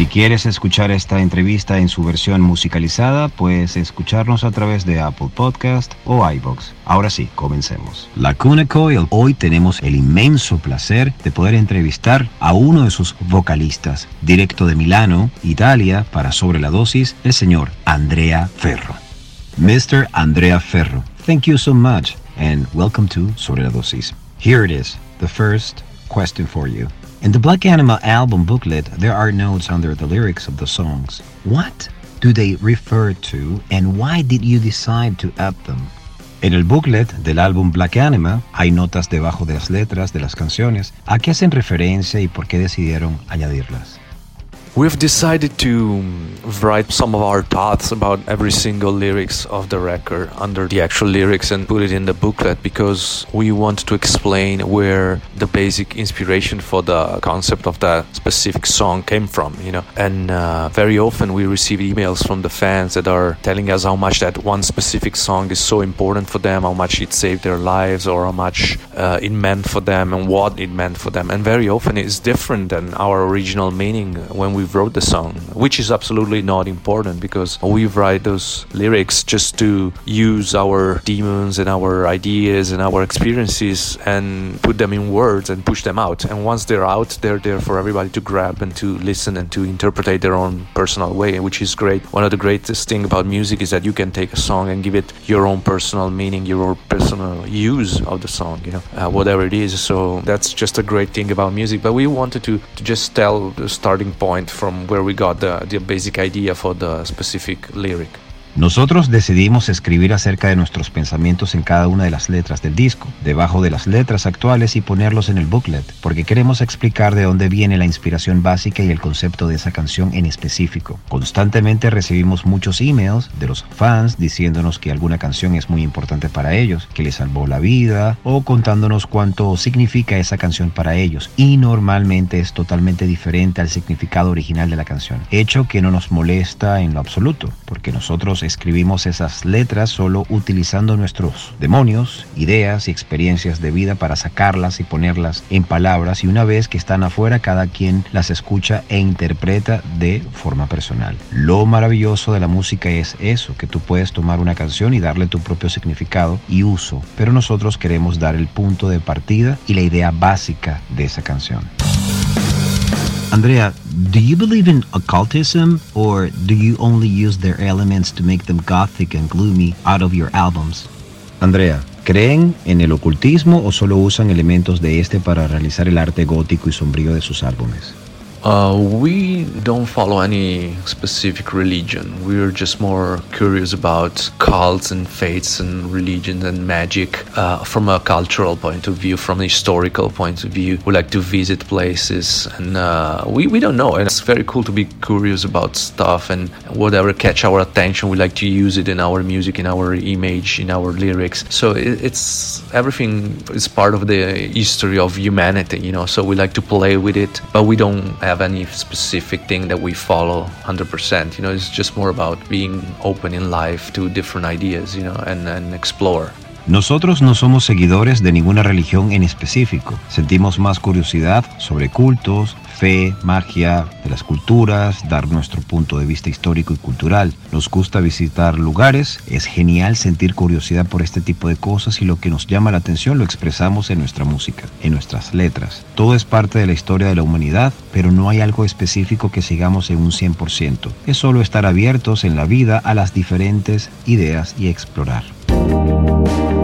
Si quieres escuchar esta entrevista en su versión musicalizada, puedes escucharnos a través de Apple Podcast o iBox. Ahora sí, comencemos. La Cuna Coil. Hoy tenemos el inmenso placer de poder entrevistar a uno de sus vocalistas, directo de Milano, Italia, para Sobre la Dosis, el señor Andrea Ferro. Mr. Andrea Ferro, thank you so much and welcome to Sobre la Dosis. Here it is, the first question for you. In the Black Anima album booklet, there are notes under the lyrics of the songs. What do they refer to and why did you decide to add them? En el booklet del álbum Black Anima hay notas debajo de las letras de las canciones a qué hacen referencia y por qué decidieron añadirlas. We've decided to write some of our thoughts about every single lyrics of the record under the actual lyrics and put it in the booklet because we want to explain where the basic inspiration for the concept of that specific song came from, you know. And uh, very often we receive emails from the fans that are telling us how much that one specific song is so important for them, how much it saved their lives, or how much uh, it meant for them and what it meant for them. And very often it's different than our original meaning when we wrote the song, which is absolutely not important because we write those lyrics just to use our demons and our ideas and our experiences and put them in words and push them out. And once they're out, they're there for everybody to grab and to listen and to interpret their own personal way, which is great. One of the greatest thing about music is that you can take a song and give it your own personal meaning, your own personal use of the song, you know, uh, whatever it is. So that's just a great thing about music. But we wanted to, to just tell the starting point from where we got the, the basic idea for the specific lyric. Nosotros decidimos escribir acerca de nuestros pensamientos en cada una de las letras del disco, debajo de las letras actuales y ponerlos en el booklet, porque queremos explicar de dónde viene la inspiración básica y el concepto de esa canción en específico. Constantemente recibimos muchos emails de los fans diciéndonos que alguna canción es muy importante para ellos, que les salvó la vida o contándonos cuánto significa esa canción para ellos y normalmente es totalmente diferente al significado original de la canción, hecho que no nos molesta en lo absoluto, porque nosotros escribimos esas letras solo utilizando nuestros demonios, ideas y experiencias de vida para sacarlas y ponerlas en palabras y una vez que están afuera cada quien las escucha e interpreta de forma personal. Lo maravilloso de la música es eso, que tú puedes tomar una canción y darle tu propio significado y uso, pero nosotros queremos dar el punto de partida y la idea básica de esa canción. Andrea, do you believe in occultism or do you only use their elements to make them gothic and gloomy out of your albums? Andrea, ¿creen en el ocultismo o solo usan elementos de este para realizar el arte gótico y sombrío de sus álbumes? Uh, we don't follow any specific religion. We're just more curious about cults and faiths and religions and magic uh, from a cultural point of view, from a historical point of view. We like to visit places and uh, we, we don't know. And it's very cool to be curious about stuff and whatever catch our attention, we like to use it in our music, in our image, in our lyrics. So it, it's everything is part of the history of humanity, you know. So we like to play with it, but we don't have any specific thing that we follow 100%. You know, it's just more about being open in life to different ideas, you know, and, and explore. Nosotros no somos seguidores de ninguna religión en específico. Sentimos más curiosidad sobre cultos, fe, magia, de las culturas, dar nuestro punto de vista histórico y cultural. Nos gusta visitar lugares, es genial sentir curiosidad por este tipo de cosas y lo que nos llama la atención lo expresamos en nuestra música, en nuestras letras. Todo es parte de la historia de la humanidad, pero no hay algo específico que sigamos en un 100%. Es solo estar abiertos en la vida a las diferentes ideas y explorar.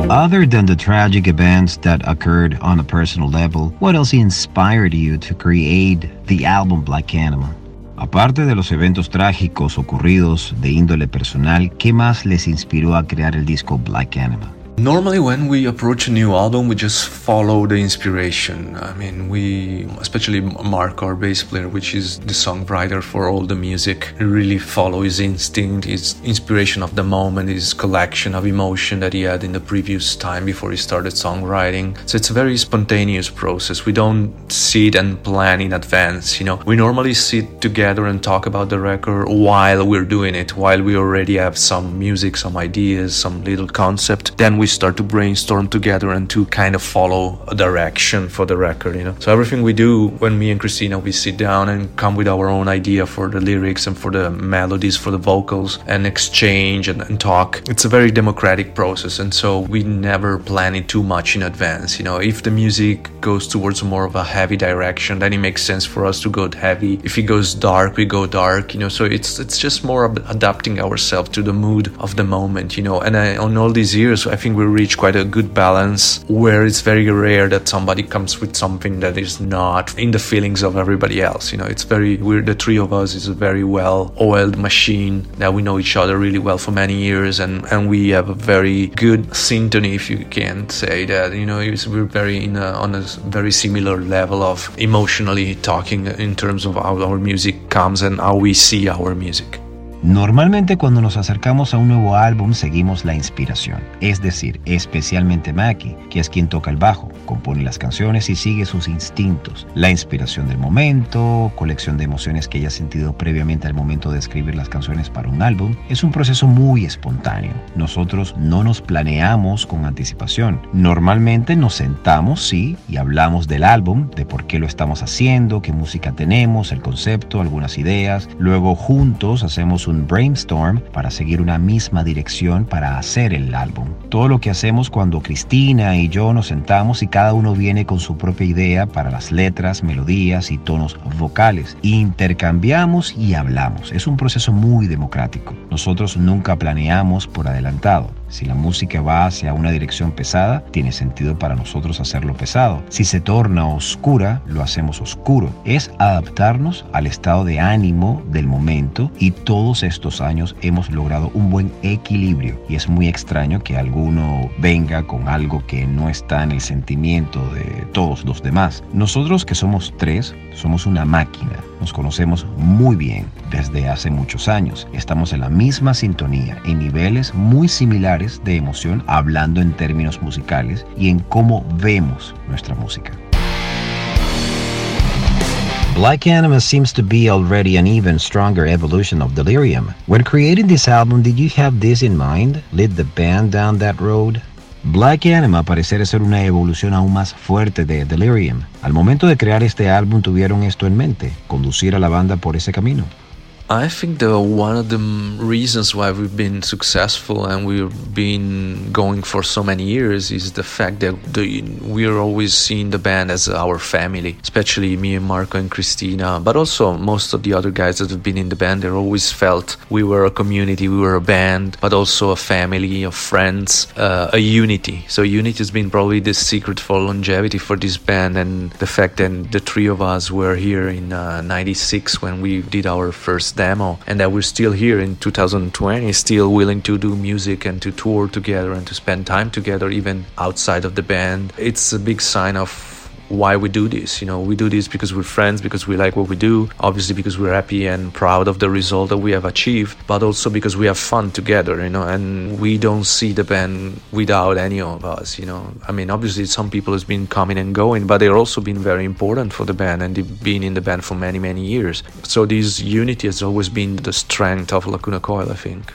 Other than the tragic events that occurred on a personal level, what else inspired you to create the album Black Anima? Aparte de los eventos trágicos ocurridos de índole personal, ¿qué más les inspiró a crear el disco Black Anima? Normally, when we approach a new album, we just follow the inspiration. I mean, we, especially Mark, our bass player, which is the songwriter for all the music, really follow his instinct, his inspiration of the moment, his collection of emotion that he had in the previous time before he started songwriting. So it's a very spontaneous process. We don't sit and plan in advance. You know, we normally sit together and talk about the record while we're doing it, while we already have some music, some ideas, some little concept. Then we we start to brainstorm together and to kind of follow a direction for the record, you know. So everything we do when me and Christina we sit down and come with our own idea for the lyrics and for the melodies, for the vocals and exchange and, and talk. It's a very democratic process and so we never plan it too much in advance. You know, if the music goes towards more of a heavy direction, then it makes sense for us to go heavy. If it goes dark, we go dark, you know. So it's it's just more adapting ourselves to the mood of the moment, you know. And I, on all these years, I think we reach quite a good balance where it's very rare that somebody comes with something that is not in the feelings of everybody else. You know, it's very we're the three of us is a very well oiled machine that we know each other really well for many years and and we have a very good syntony if you can say that. You know, we're very in a, on a very similar level of emotionally talking in terms of how our music comes and how we see our music. Normalmente cuando nos acercamos a un nuevo álbum seguimos la inspiración, es decir, especialmente Maki, que es quien toca el bajo, compone las canciones y sigue sus instintos, la inspiración del momento, colección de emociones que haya sentido previamente al momento de escribir las canciones para un álbum, es un proceso muy espontáneo. Nosotros no nos planeamos con anticipación. Normalmente nos sentamos, sí, y hablamos del álbum, de por qué lo estamos haciendo, qué música tenemos, el concepto, algunas ideas, luego juntos hacemos un brainstorm para seguir una misma dirección para hacer el álbum. Todo lo que hacemos cuando Cristina y yo nos sentamos y cada uno viene con su propia idea para las letras, melodías y tonos vocales. Intercambiamos y hablamos. Es un proceso muy democrático. Nosotros nunca planeamos por adelantado. Si la música va hacia una dirección pesada, tiene sentido para nosotros hacerlo pesado. Si se torna oscura, lo hacemos oscuro. Es adaptarnos al estado de ánimo del momento y todos estos años hemos logrado un buen equilibrio. Y es muy extraño que alguno venga con algo que no está en el sentimiento de todos los demás. Nosotros que somos tres, somos una máquina. Nos conocemos muy bien desde hace muchos años. Estamos en la misma sintonía, en niveles muy similares de emoción, hablando en términos musicales y en cómo vemos nuestra música. Black Anima seems to be already an even stronger evolution of Delirium. When creating this album, did you have this in mind? Lead the band down that road? Black Anima parece ser una evolución aún más fuerte de Delirium. Al momento de crear este álbum tuvieron esto en mente, conducir a la banda por ese camino. I think the one of the reasons why we've been successful and we've been going for so many years is the fact that the, we're always seeing the band as our family, especially me and Marco and Christina, but also most of the other guys that have been in the band. They always felt we were a community, we were a band, but also a family of friends, uh, a unity. So unity has been probably the secret for longevity for this band, and the fact that the three of us were here in '96 uh, when we did our first demo and that we're still here in 2020 still willing to do music and to tour together and to spend time together even outside of the band. It's a big sign of why we do this. You know, we do this because we're friends, because we like what we do, obviously because we're happy and proud of the result that we have achieved, but also because we have fun together, you know, and we don't see the band without any of us, you know. I mean, obviously some people has been coming and going, but they're also been very important for the band and they've been in the band for many, many years. So this unity has always been the strength of Lacuna Coil, I think.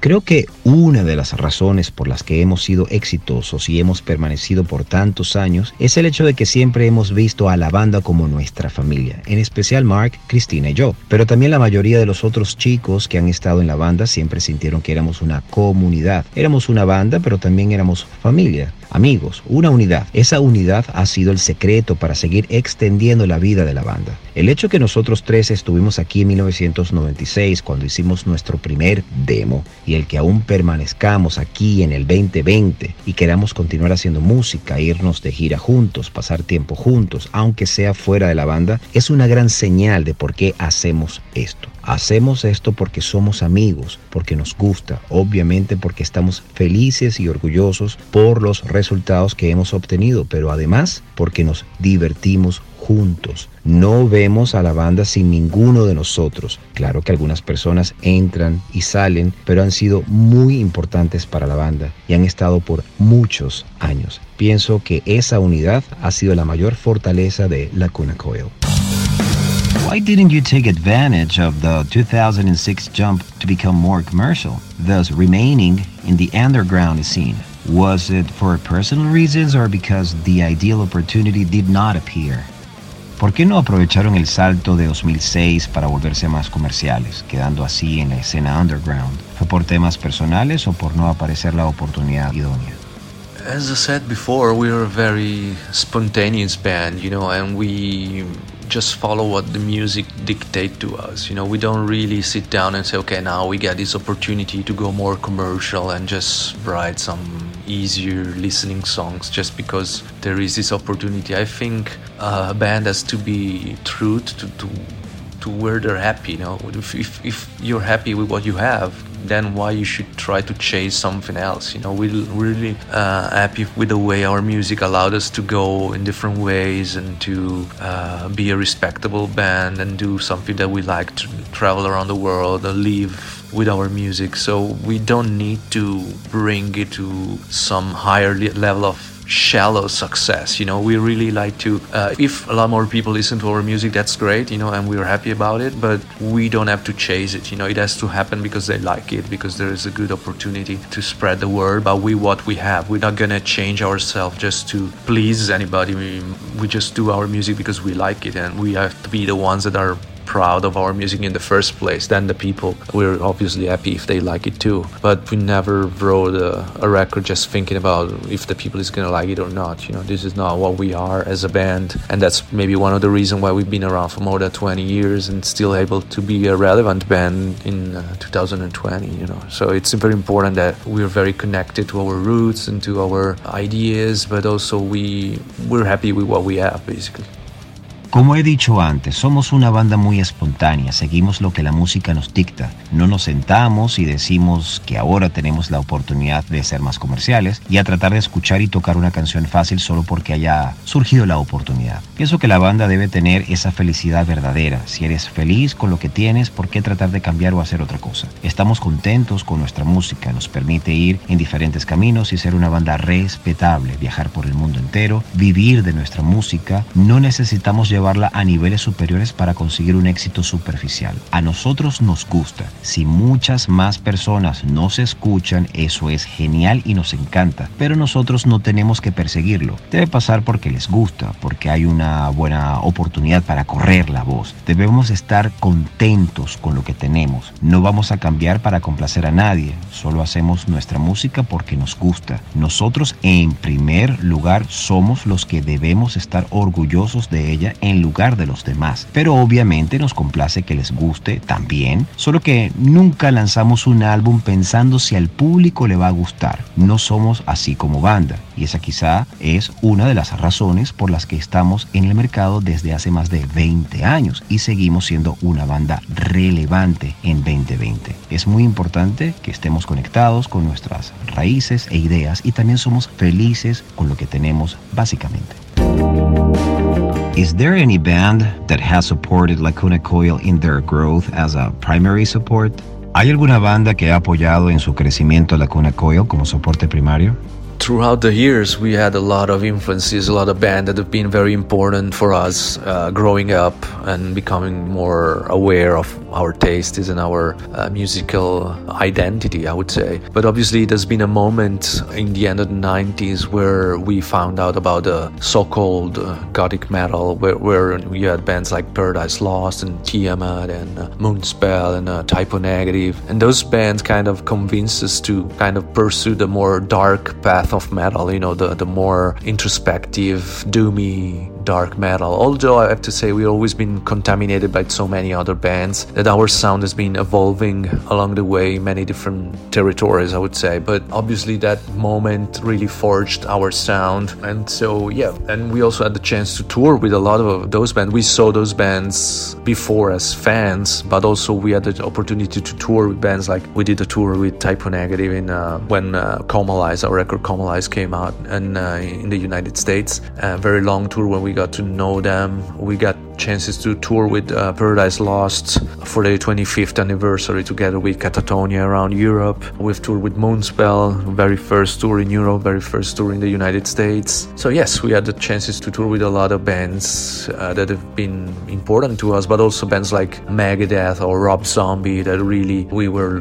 Creo que una de las razones por las que hemos sido exitosos y hemos permanecido por tantos años es el hecho de que siempre hemos visto a la banda como nuestra familia, en especial Mark, Cristina y yo. Pero también la mayoría de los otros chicos que han estado en la banda siempre sintieron que éramos una comunidad. Éramos una banda, pero también éramos familia amigos, una unidad. Esa unidad ha sido el secreto para seguir extendiendo la vida de la banda. El hecho que nosotros tres estuvimos aquí en 1996 cuando hicimos nuestro primer demo y el que aún permanezcamos aquí en el 2020 y queramos continuar haciendo música, irnos de gira juntos, pasar tiempo juntos, aunque sea fuera de la banda, es una gran señal de por qué hacemos esto. Hacemos esto porque somos amigos, porque nos gusta, obviamente porque estamos felices y orgullosos por los resultados que hemos obtenido, pero además porque nos divertimos juntos. No vemos a la banda sin ninguno de nosotros. Claro que algunas personas entran y salen, pero han sido muy importantes para la banda y han estado por muchos años. Pienso que esa unidad ha sido la mayor fortaleza de Lacuna Coil. Why didn't you take advantage of the 2006 jump to become more commercial, thus remaining in the underground scene? Was it for personal reasons or because the ideal opportunity did not appear? ¿Por qué no aprovecharon el salto de 2006 para volverse más comerciales, quedando así en la escena underground? ¿Fue por temas personales o por no aparecer la oportunidad idónea? As I said before, we're a very spontaneous band, you know, and we just follow what the music dictate to us. You know, we don't really sit down and say, okay, now we get this opportunity to go more commercial and just write some easier listening songs just because there is this opportunity. I think a band has to be true to, to to where they're happy. You know, if, if, if you're happy with what you have, then why you should try to chase something else. You know we're really uh, happy with the way our music allowed us to go in different ways and to uh, be a respectable band and do something that we like to travel around the world and live with our music. So we don't need to bring it to some higher level of shallow success. You know, we really like to. Uh, if a lot more people listen to our music, that's great. You know, and we're happy about it. But we don't have to chase it. You know, it has to happen because they like it, because there is a good opportunity to spread the word about we what we have. We're not gonna change ourselves just to please anybody. We, we just do our music because we like it, and we have to be the ones that are proud of our music in the first place. Then the people, we're obviously happy if they like it too. But we never wrote a, a record just thinking about if the people is gonna like it or not. You know, this is not what we are as a band, and that's maybe one of the reasons why we've been around for more than 20 years and still able to be a relevant band in uh, 2020. You know, so it's very important that we're very connected to our roots and to our ideas, but also we we're happy with what we have basically. Como he dicho antes, somos una banda muy espontánea, seguimos lo que la música nos dicta. No nos sentamos y decimos que ahora tenemos la oportunidad de ser más comerciales y a tratar de escuchar y tocar una canción fácil solo porque haya surgido la oportunidad. Pienso que la banda debe tener esa felicidad verdadera. Si eres feliz con lo que tienes, ¿por qué tratar de cambiar o hacer otra cosa? Estamos contentos con nuestra música, nos permite ir en diferentes caminos y ser una banda respetable, viajar por el mundo entero, vivir de nuestra música. No necesitamos llevar a niveles superiores para conseguir un éxito superficial. A nosotros nos gusta. Si muchas más personas nos escuchan, eso es genial y nos encanta. Pero nosotros no tenemos que perseguirlo. Debe pasar porque les gusta, porque hay una buena oportunidad para correr la voz. Debemos estar contentos con lo que tenemos. No vamos a cambiar para complacer a nadie. Solo hacemos nuestra música porque nos gusta. Nosotros en primer lugar somos los que debemos estar orgullosos de ella en lugar de los demás. Pero obviamente nos complace que les guste también, solo que nunca lanzamos un álbum pensando si al público le va a gustar. No somos así como banda. Y esa quizá es una de las razones por las que estamos en el mercado desde hace más de 20 años y seguimos siendo una banda relevante en 2020. Es muy importante que estemos conectados con nuestras raíces e ideas y también somos felices con lo que tenemos básicamente. Is there any band that has supported Lacuna Coil in their growth as a primary support? ¿Hay alguna banda que ha apoyado en su crecimiento Lacuna Coil como soporte primario? Throughout the years, we had a lot of influences, a lot of bands that have been very important for us uh, growing up and becoming more aware of our tastes and our uh, musical identity, I would say. But obviously, there's been a moment in the end of the 90s where we found out about the so called uh, gothic metal, where, where you had bands like Paradise Lost and Tiamat and uh, Moonspell and uh, Type O Negative. And those bands kind of convinced us to kind of pursue the more dark path of metal, you know, the, the more introspective, doomy, dark metal. Although I have to say we've always been contaminated by so many other bands that our sound has been evolving along the way, many different territories, I would say. But obviously that moment really forged our sound. And so yeah, and we also had the chance to tour with a lot of those bands. We saw those bands before as fans, but also we had the opportunity to tour with bands like we did a tour with Type Negative in uh, when uh, Comalize, our record Comalize came out and uh, in the United States. A very long tour when we got to know them. We got chances to tour with uh, Paradise Lost for their 25th anniversary together with Catatonia around Europe. We've toured with Moonspell, very first tour in Europe, very first tour in the United States. So yes, we had the chances to tour with a lot of bands uh, that have been important to us, but also bands like Megadeth or Rob Zombie that really we were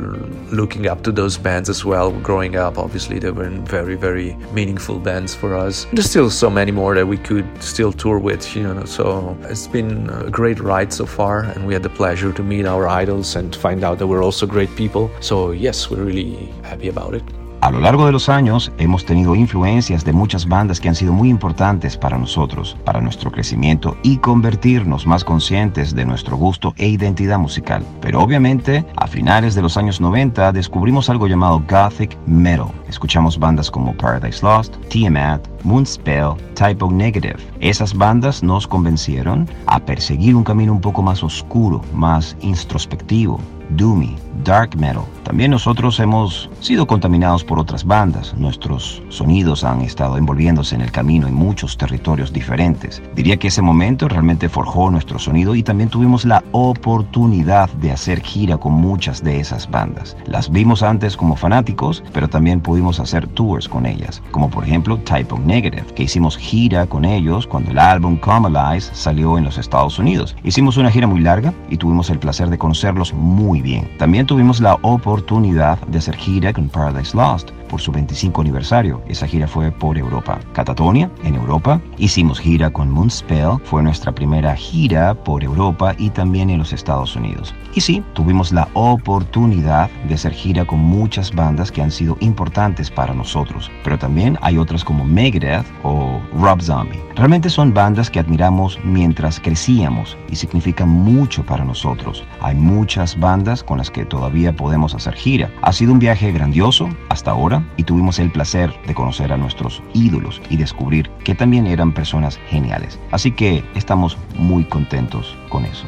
looking up to those bands as well growing up. Obviously, they were very, very meaningful bands for us. There's still so many more that we could still tour with, you know. So it's been been a great ride so far, and we had the pleasure to meet our idols and find out that we're also great people. So, yes, we're really happy about it. A lo largo de los años hemos tenido influencias de muchas bandas que han sido muy importantes para nosotros, para nuestro crecimiento y convertirnos más conscientes de nuestro gusto e identidad musical. Pero obviamente, a finales de los años 90 descubrimos algo llamado Gothic Metal. Escuchamos bandas como Paradise Lost, Tiamat, Moonspell, Type O Negative. Esas bandas nos convencieron a perseguir un camino un poco más oscuro, más introspectivo, doomy, dark metal. También nosotros hemos sido contaminados por otras bandas. Nuestros sonidos han estado envolviéndose en el camino en muchos territorios diferentes. Diría que ese momento realmente forjó nuestro sonido y también tuvimos la oportunidad de hacer gira con muchas de esas bandas. Las vimos antes como fanáticos, pero también pudimos hacer tours con ellas, como por ejemplo Type O Negative, que hicimos gira con ellos cuando el álbum Comalize salió en los Estados Unidos. Hicimos una gira muy larga y tuvimos el placer de conocerlos muy También tuvimos la oportunidad de hacer gira con Paradise Lost por su 25 aniversario. Esa gira fue por Europa. Catatonia, en Europa. Hicimos gira con Moonspell, fue nuestra primera gira por Europa y también en los Estados Unidos. Y sí, tuvimos la oportunidad de hacer gira con muchas bandas que han sido importantes para nosotros. Pero también hay otras como Megadeth o Rob Zombie. Realmente son bandas que admiramos mientras crecíamos y significan mucho para nosotros. Hay muchas bandas con las que todavía podemos hacer gira. Ha sido un viaje grandioso hasta ahora y tuvimos el placer de conocer a nuestros ídolos y descubrir que también eran personas geniales. Así que estamos muy contentos con eso.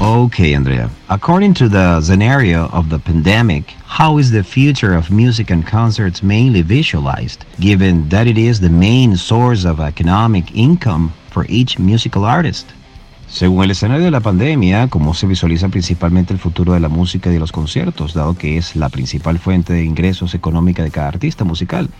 Okay, Andrea. According to the scenario of the pandemic, how is the future of music and concerts mainly visualized, given that it is the main source of economic income for each musical artist? Según el escenario de la pandemia, ¿cómo se visualiza principalmente el futuro de la música y de los conciertos, dado que es la principal fuente de ingresos económica de cada artista musical?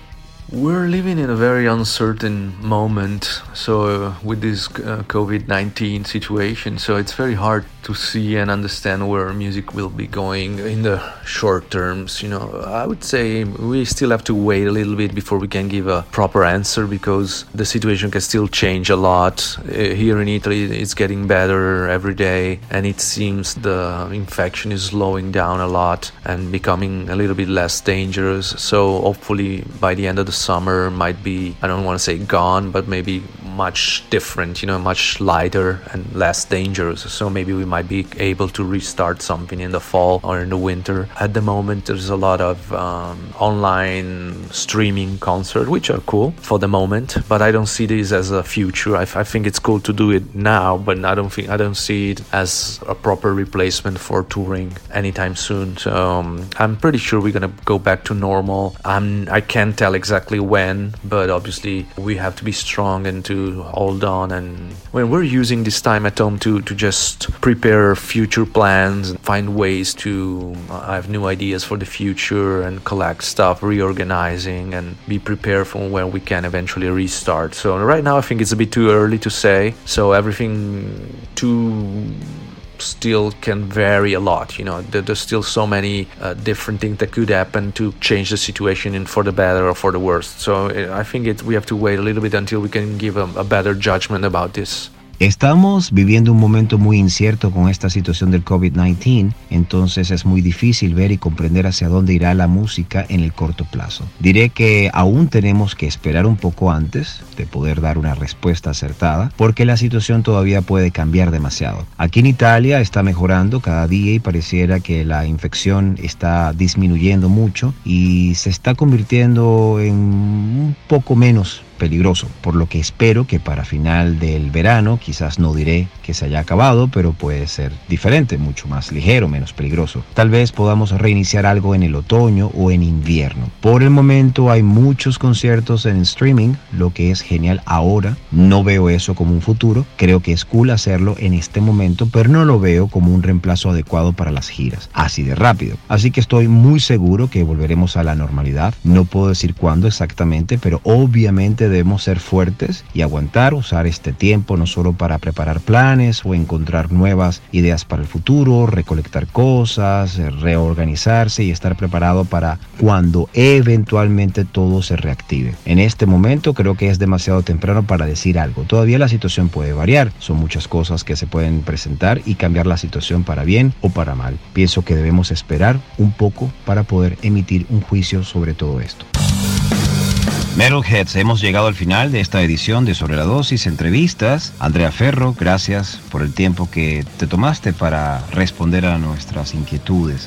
We're living in a very uncertain moment. So, uh, with this uh, COVID 19 situation, so it's very hard to see and understand where music will be going in the short terms. You know, I would say we still have to wait a little bit before we can give a proper answer because the situation can still change a lot. Uh, here in Italy, it's getting better every day, and it seems the infection is slowing down a lot and becoming a little bit less dangerous. So, hopefully, by the end of the summer might be I don't want to say gone, but maybe much different, you know, much lighter and less dangerous. So maybe we might be able to restart something in the fall or in the winter. At the moment, there's a lot of um, online streaming concert, which are cool for the moment, but I don't see this as a future. I, I think it's cool to do it now, but I don't think I don't see it as a proper replacement for touring anytime soon. So um, I'm pretty sure we're gonna go back to normal. I'm I can't tell exactly when, but obviously we have to be strong and to hold on and when we're using this time at home to, to just prepare future plans and find ways to uh, have new ideas for the future and collect stuff, reorganizing and be prepared for when we can eventually restart. So right now I think it's a bit too early to say. So everything too still can vary a lot. You know, there's still so many uh, different things that could happen to change the situation in for the better or for the worse. So uh, I think it, we have to wait a little bit until we can give a, a better judgment about this. Estamos viviendo un momento muy incierto con esta situación del COVID-19, entonces es muy difícil ver y comprender hacia dónde irá la música en el corto plazo. Diré que aún tenemos que esperar un poco antes de poder dar una respuesta acertada, porque la situación todavía puede cambiar demasiado. Aquí en Italia está mejorando cada día y pareciera que la infección está disminuyendo mucho y se está convirtiendo en un poco menos peligroso, por lo que espero que para final del verano, quizás no diré que se haya acabado, pero puede ser diferente, mucho más ligero, menos peligroso. Tal vez podamos reiniciar algo en el otoño o en invierno. Por el momento hay muchos conciertos en streaming, lo que es genial ahora. No veo eso como un futuro, creo que es cool hacerlo en este momento, pero no lo veo como un reemplazo adecuado para las giras, así de rápido. Así que estoy muy seguro que volveremos a la normalidad. No puedo decir cuándo exactamente, pero obviamente debemos ser fuertes y aguantar, usar este tiempo no solo para preparar planes o encontrar nuevas ideas para el futuro, recolectar cosas, reorganizarse y estar preparado para cuando eventualmente todo se reactive. En este momento creo que es demasiado temprano para decir algo. Todavía la situación puede variar, son muchas cosas que se pueden presentar y cambiar la situación para bien o para mal. Pienso que debemos esperar un poco para poder emitir un juicio sobre todo esto. Metalheads, hemos llegado al final de esta edición de Sobre la Dosis Entrevistas. Andrea Ferro, gracias por el tiempo que te tomaste para responder a nuestras inquietudes.